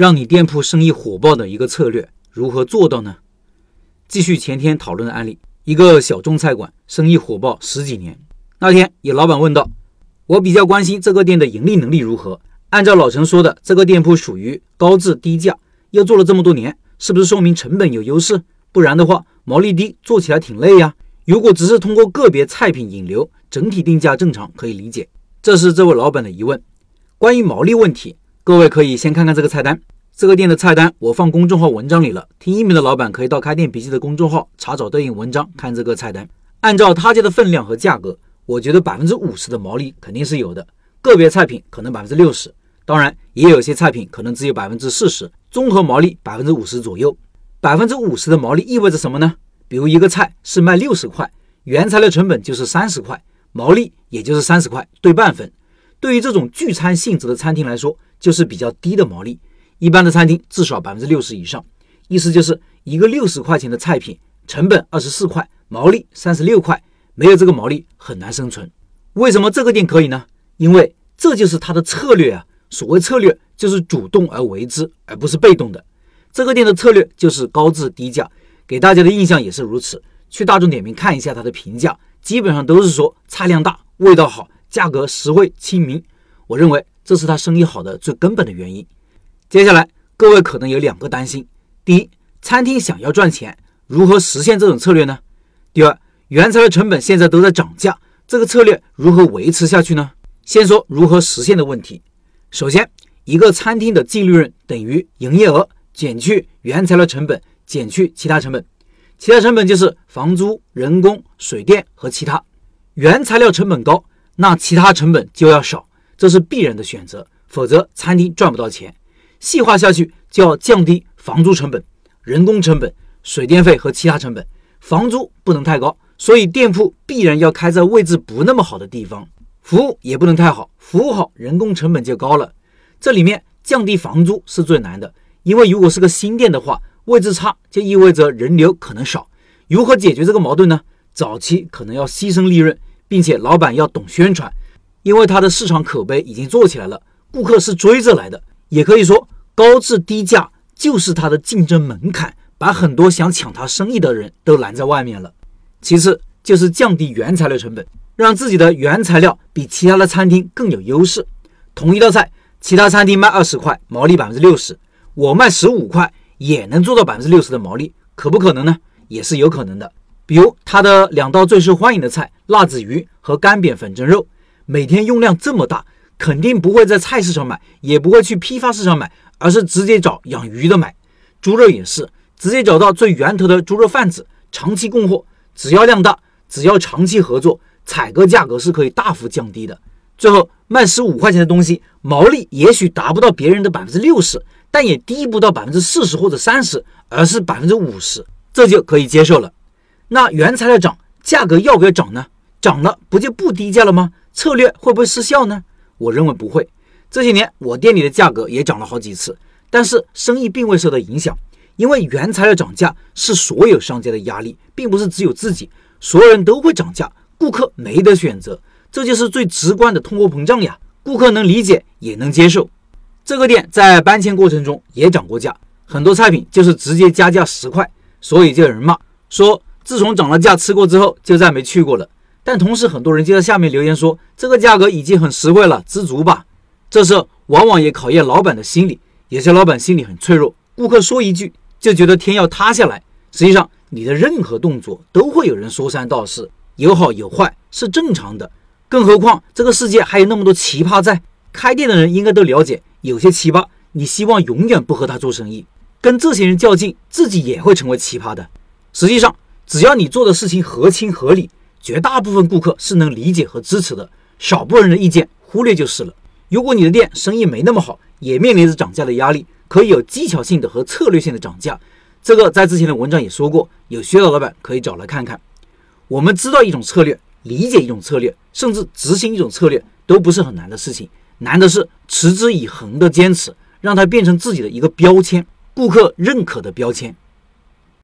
让你店铺生意火爆的一个策略，如何做到呢？继续前天讨论的案例，一个小众菜馆生意火爆十几年。那天有老板问道：“我比较关心这个店的盈利能力如何？按照老陈说的，这个店铺属于高质低价，又做了这么多年，是不是说明成本有优势？不然的话，毛利低，做起来挺累呀。如果只是通过个别菜品引流，整体定价正常，可以理解。这是这位老板的疑问。关于毛利问题。”各位可以先看看这个菜单，这个店的菜单我放公众号文章里了。听音频的老板可以到开店笔记的公众号查找对应文章看这个菜单。按照他家的分量和价格，我觉得百分之五十的毛利肯定是有的，个别菜品可能百分之六十，当然也有些菜品可能只有百分之四十，综合毛利百分之五十左右。百分之五十的毛利意味着什么呢？比如一个菜是卖六十块，原材料成本就是三十块，毛利也就是三十块，对半分。对于这种聚餐性质的餐厅来说，就是比较低的毛利，一般的餐厅至少百分之六十以上，意思就是一个六十块钱的菜品，成本二十四块，毛利三十六块，没有这个毛利很难生存。为什么这个店可以呢？因为这就是它的策略啊。所谓策略，就是主动而为之，而不是被动的。这个店的策略就是高质低价，给大家的印象也是如此。去大众点评看一下它的评价，基本上都是说菜量大，味道好，价格实惠亲民。我认为。这是他生意好的最根本的原因。接下来，各位可能有两个担心：第一，餐厅想要赚钱，如何实现这种策略呢？第二，原材料成本现在都在涨价，这个策略如何维持下去呢？先说如何实现的问题。首先，一个餐厅的净利润等于营业额减去原材料成本减去其他成本，其他成本就是房租、人工、水电和其他。原材料成本高，那其他成本就要少。这是必然的选择，否则餐厅赚不到钱。细化下去，就要降低房租成本、人工成本、水电费和其他成本。房租不能太高，所以店铺必然要开在位置不那么好的地方。服务也不能太好，服务好人工成本就高了。这里面降低房租是最难的，因为如果是个新店的话，位置差就意味着人流可能少。如何解决这个矛盾呢？早期可能要牺牲利润，并且老板要懂宣传。因为它的市场口碑已经做起来了，顾客是追着来的。也可以说，高质低价就是它的竞争门槛，把很多想抢它生意的人都拦在外面了。其次就是降低原材料成本，让自己的原材料比其他的餐厅更有优势。同一道菜，其他餐厅卖二十块，毛利百分之六十，我卖十五块也能做到百分之六十的毛利，可不可能呢？也是有可能的。比如它的两道最受欢迎的菜——辣子鱼和干煸粉蒸肉。每天用量这么大，肯定不会在菜市场买，也不会去批发市场买，而是直接找养鱼的买。猪肉也是，直接找到最源头的猪肉贩子，长期供货。只要量大，只要长期合作，采购价格是可以大幅降低的。最后卖十五块钱的东西，毛利也许达不到别人的百分之六十，但也低不到百分之四十或者三十，而是百分之五十，这就可以接受了。那原材料涨，价格要不要涨呢？涨了不就不低价了吗？策略会不会失效呢？我认为不会。这些年我店里的价格也涨了好几次，但是生意并未受到影响，因为原材料涨价是所有商家的压力，并不是只有自己，所有人都会涨价，顾客没得选择，这就是最直观的通货膨胀呀。顾客能理解也能接受。这个店在搬迁过程中也涨过价，很多菜品就是直接加价十块，所以就有人骂说，自从涨了价吃过之后就再没去过了。但同时，很多人就在下面留言说：“这个价格已经很实惠了，知足吧。”这时往往也考验老板的心理，有些老板心里很脆弱，顾客说一句就觉得天要塌下来。实际上，你的任何动作都会有人说三道四，有好有坏是正常的。更何况这个世界还有那么多奇葩在，开店的人应该都了解，有些奇葩你希望永远不和他做生意，跟这些人较劲，自己也会成为奇葩的。实际上，只要你做的事情合情合理。绝大部分顾客是能理解和支持的，少部分人的意见忽略就是了。如果你的店生意没那么好，也面临着涨价的压力，可以有技巧性的和策略性的涨价。这个在之前的文章也说过，有需要的老板可以找来看看。我们知道一种策略，理解一种策略，甚至执行一种策略，都不是很难的事情，难的是持之以恒的坚持，让它变成自己的一个标签，顾客认可的标签。